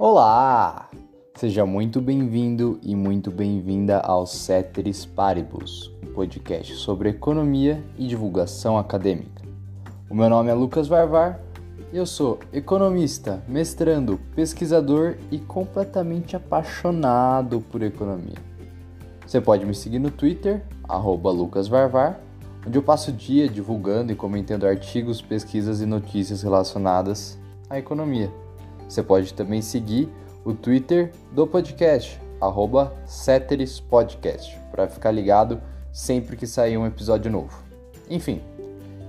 Olá! Seja muito bem-vindo e muito bem-vinda ao Ceteris Paribus, um podcast sobre economia e divulgação acadêmica. O meu nome é Lucas Varvar e eu sou economista, mestrando, pesquisador e completamente apaixonado por economia. Você pode me seguir no Twitter, lucasvarvar, onde eu passo o dia divulgando e comentando artigos, pesquisas e notícias relacionadas à economia. Você pode também seguir o Twitter do podcast, arroba Podcast, para ficar ligado sempre que sair um episódio novo. Enfim,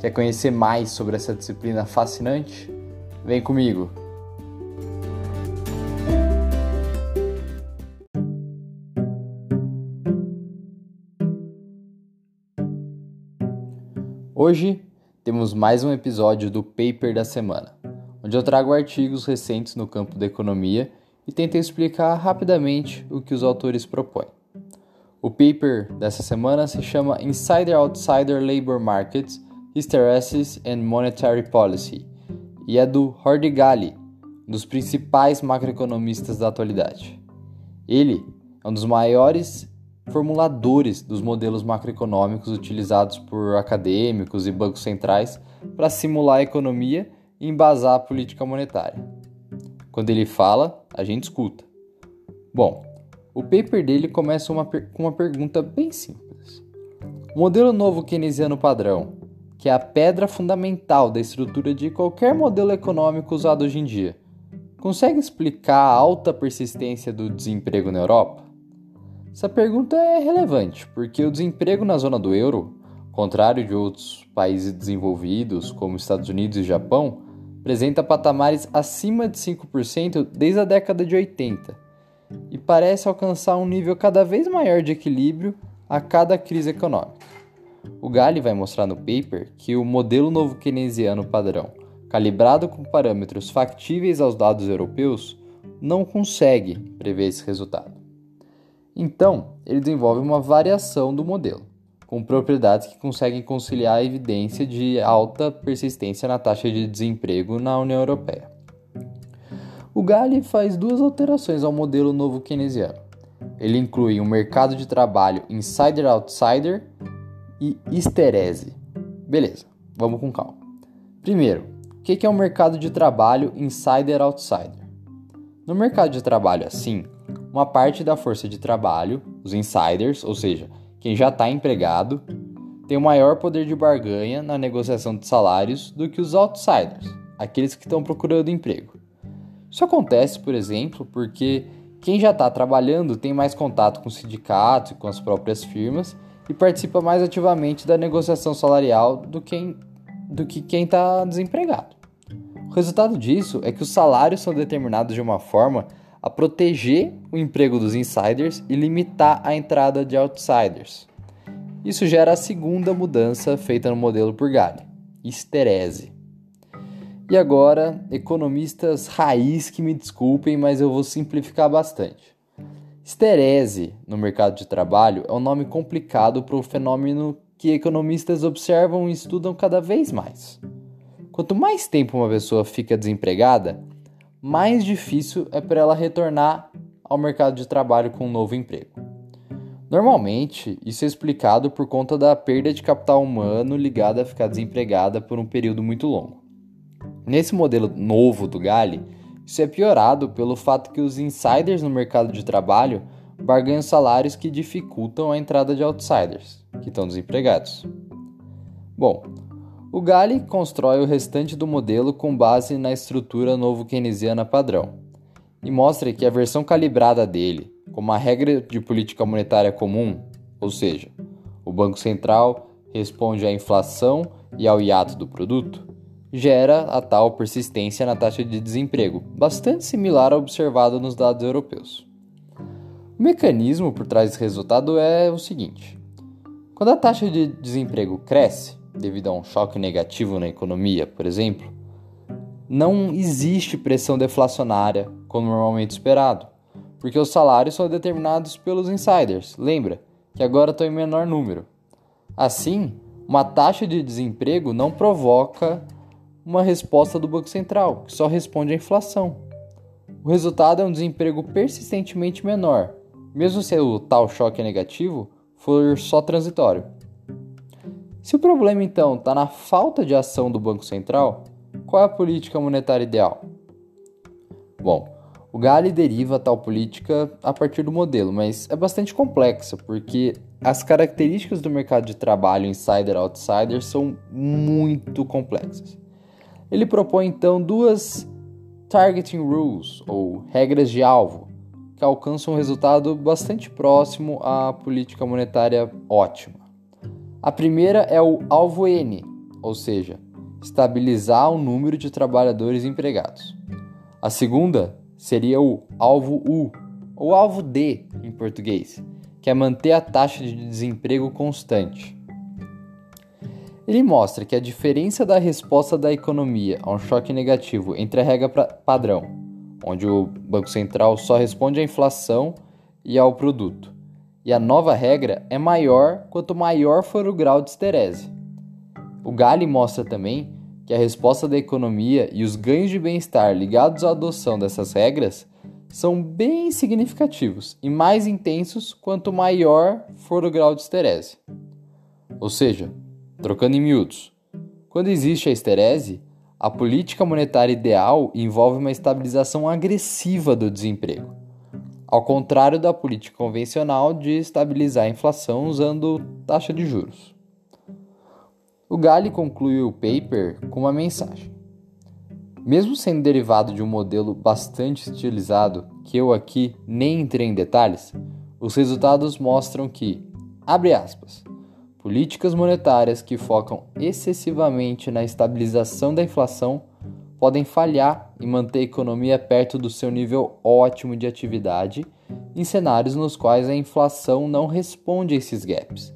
quer conhecer mais sobre essa disciplina fascinante? Vem comigo! Hoje temos mais um episódio do Paper da Semana onde eu trago artigos recentes no campo da economia e tento explicar rapidamente o que os autores propõem. O paper dessa semana se chama Insider Outsider Labor Markets, Hysteresis and Monetary Policy e é do Hordi Gali, um dos principais macroeconomistas da atualidade. Ele é um dos maiores formuladores dos modelos macroeconômicos utilizados por acadêmicos e bancos centrais para simular a economia e embasar a política monetária. Quando ele fala, a gente escuta. Bom, o paper dele começa uma com uma pergunta bem simples. O modelo novo keynesiano padrão, que é a pedra fundamental da estrutura de qualquer modelo econômico usado hoje em dia, consegue explicar a alta persistência do desemprego na Europa? Essa pergunta é relevante, porque o desemprego na zona do euro, contrário de outros países desenvolvidos, como Estados Unidos e Japão, apresenta patamares acima de 5% desde a década de 80 e parece alcançar um nível cada vez maior de equilíbrio a cada crise econômica. O Gali vai mostrar no paper que o modelo novo keynesiano padrão, calibrado com parâmetros factíveis aos dados europeus, não consegue prever esse resultado. Então, ele desenvolve uma variação do modelo com propriedades que conseguem conciliar a evidência de alta persistência na taxa de desemprego na União Europeia. O Gali faz duas alterações ao modelo novo keynesiano. Ele inclui um mercado de trabalho insider-outsider e histerese. Beleza, vamos com calma. Primeiro, o que é um mercado de trabalho insider-outsider? No mercado de trabalho assim, uma parte da força de trabalho, os insiders, ou seja, quem já está empregado tem o maior poder de barganha na negociação de salários do que os outsiders, aqueles que estão procurando emprego. Isso acontece, por exemplo, porque quem já está trabalhando tem mais contato com sindicatos e com as próprias firmas e participa mais ativamente da negociação salarial do, quem, do que quem está desempregado. O resultado disso é que os salários são determinados de uma forma a proteger o emprego dos insiders e limitar a entrada de outsiders. Isso gera a segunda mudança feita no modelo por Gali, esterese. E agora, economistas raiz que me desculpem, mas eu vou simplificar bastante. Esterese no mercado de trabalho é um nome complicado para o fenômeno que economistas observam e estudam cada vez mais. Quanto mais tempo uma pessoa fica desempregada, mais difícil é para ela retornar ao mercado de trabalho com um novo emprego. Normalmente, isso é explicado por conta da perda de capital humano ligada a ficar desempregada por um período muito longo. Nesse modelo novo do Gali, isso é piorado pelo fato que os insiders no mercado de trabalho barganham salários que dificultam a entrada de outsiders, que estão desempregados. Bom, o Gali constrói o restante do modelo com base na estrutura novo keynesiana padrão e mostra que a versão calibrada dele, com uma regra de política monetária comum, ou seja, o Banco Central responde à inflação e ao hiato do produto, gera a tal persistência na taxa de desemprego, bastante similar ao observado nos dados europeus. O mecanismo por trás desse resultado é o seguinte: quando a taxa de desemprego cresce, devido a um choque negativo na economia, por exemplo, não existe pressão deflacionária como normalmente esperado, porque os salários são determinados pelos insiders, lembra, que agora estão em menor número. Assim, uma taxa de desemprego não provoca uma resposta do Banco Central, que só responde à inflação. O resultado é um desemprego persistentemente menor, mesmo se o tal choque negativo for só transitório. Se o problema então está na falta de ação do Banco Central, qual é a política monetária ideal? Bom, o Gale deriva tal política a partir do modelo, mas é bastante complexa porque as características do mercado de trabalho insider-outsider são muito complexas. Ele propõe então duas targeting rules, ou regras de alvo, que alcançam um resultado bastante próximo à política monetária ótima. A primeira é o alvo N, ou seja, estabilizar o número de trabalhadores empregados. A segunda seria o alvo U, ou alvo D em português, que é manter a taxa de desemprego constante. Ele mostra que a diferença da resposta da economia a um choque negativo entre a regra padrão, onde o Banco Central só responde à inflação e ao produto, e a nova regra é maior quanto maior for o grau de esterese. O Gale mostra também que a resposta da economia e os ganhos de bem-estar ligados à adoção dessas regras são bem significativos e mais intensos quanto maior for o grau de esterese. Ou seja, Trocando em miúdos, quando existe a esterese, a política monetária ideal envolve uma estabilização agressiva do desemprego, ao contrário da política convencional de estabilizar a inflação usando taxa de juros. O Gale conclui o paper com uma mensagem. Mesmo sendo derivado de um modelo bastante estilizado, que eu aqui nem entrei em detalhes, os resultados mostram que, abre aspas, Políticas monetárias que focam excessivamente na estabilização da inflação podem falhar em manter a economia perto do seu nível ótimo de atividade em cenários nos quais a inflação não responde a esses gaps,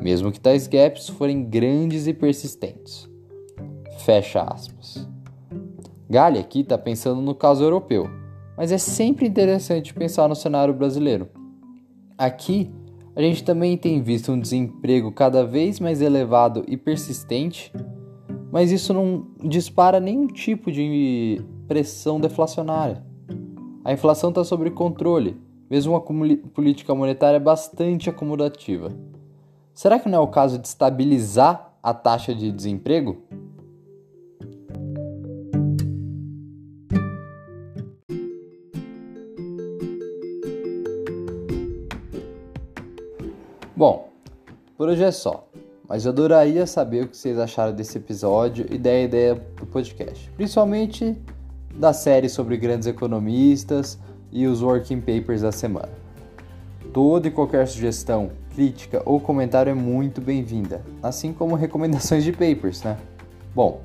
mesmo que tais gaps forem grandes e persistentes. Fecha aspas. Galli aqui está pensando no caso europeu, mas é sempre interessante pensar no cenário brasileiro. Aqui, a gente também tem visto um desemprego cada vez mais elevado e persistente, mas isso não dispara nenhum tipo de pressão deflacionária. A inflação está sob controle, mesmo uma política monetária bastante acomodativa. Será que não é o caso de estabilizar a taxa de desemprego? Bom, por hoje é só, mas eu adoraria saber o que vocês acharam desse episódio e da ideia do podcast, principalmente da série sobre grandes economistas e os working papers da semana. Toda e qualquer sugestão, crítica ou comentário é muito bem-vinda, assim como recomendações de papers, né? Bom,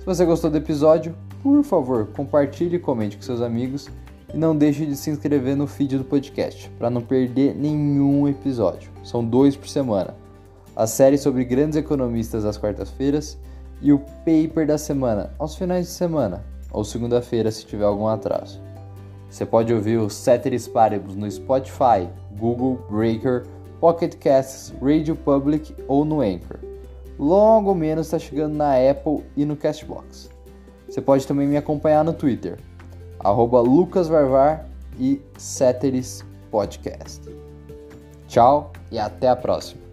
se você gostou do episódio, por favor, compartilhe e comente com seus amigos e não deixe de se inscrever no feed do podcast para não perder nenhum episódio. São dois por semana. A série sobre grandes economistas às quartas-feiras e o paper da semana aos finais de semana ou segunda-feira se tiver algum atraso. Você pode ouvir o Ceteris Paribus no Spotify, Google, Breaker, Pocket Casts, Radio Public ou no Anchor. Logo menos está chegando na Apple e no Castbox. Você pode também me acompanhar no Twitter, lucasvarvar e Ceteris Podcast. Tchau e até a próxima.